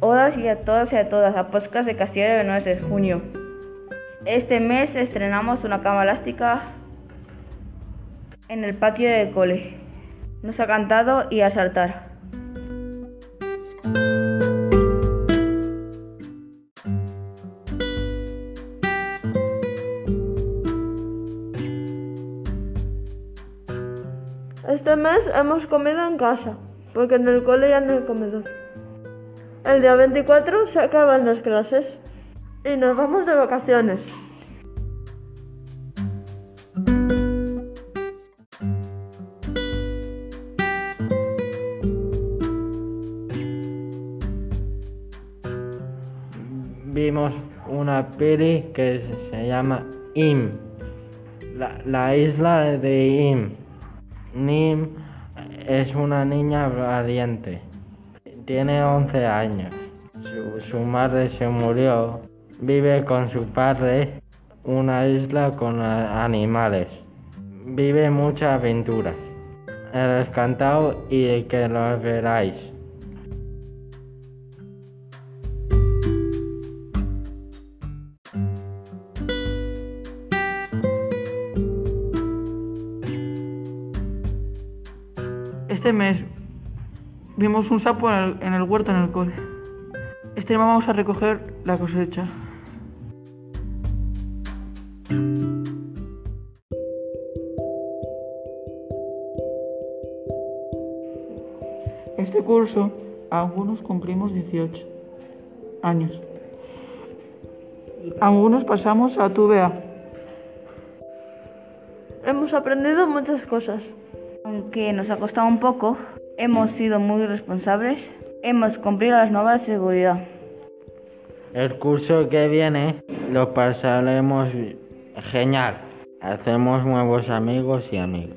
todas y a todas y a todas a Podcast de Castilla y León es junio. Este mes estrenamos una cama elástica en el patio del cole. Nos ha cantado y a saltar. Este mes hemos comido en casa, porque en el cole ya no hay comedor. El día 24 se acaban las clases y nos vamos de vacaciones. Vimos una peli que se llama Im, la, la isla de Im. Nim es una niña valiente, tiene 11 años. Su, su madre se murió, vive con su padre una isla con animales. Vive muchas aventuras. El encantado y que lo veráis. Este mes vimos un sapo en el, en el huerto en el cole. Este mes vamos a recoger la cosecha. Este curso, algunos cumplimos 18 años. Algunos pasamos a TVA. Hemos aprendido muchas cosas. Aunque nos ha costado un poco, hemos sido muy responsables, hemos cumplido las normas de seguridad. El curso que viene lo pasaremos genial. Hacemos nuevos amigos y amigos.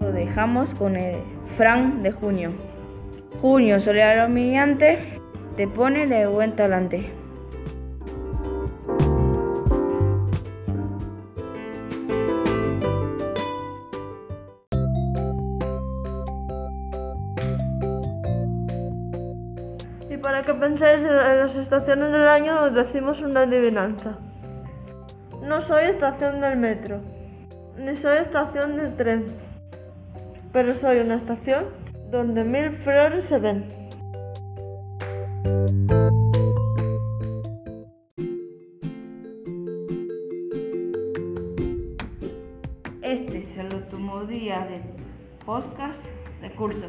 Lo dejamos con el Fran de junio. Junio soleado humillante, te pone de buen talante. Y para que penséis en las estaciones del año, os decimos una adivinanza. No soy estación del metro, ni soy estación del tren, pero soy una estación donde mil flores se ven. Este es el último día de podcast de curso.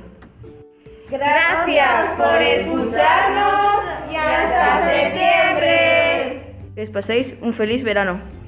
Gracias por escucharnos y hasta septiembre. Que os paséis un feliz verano.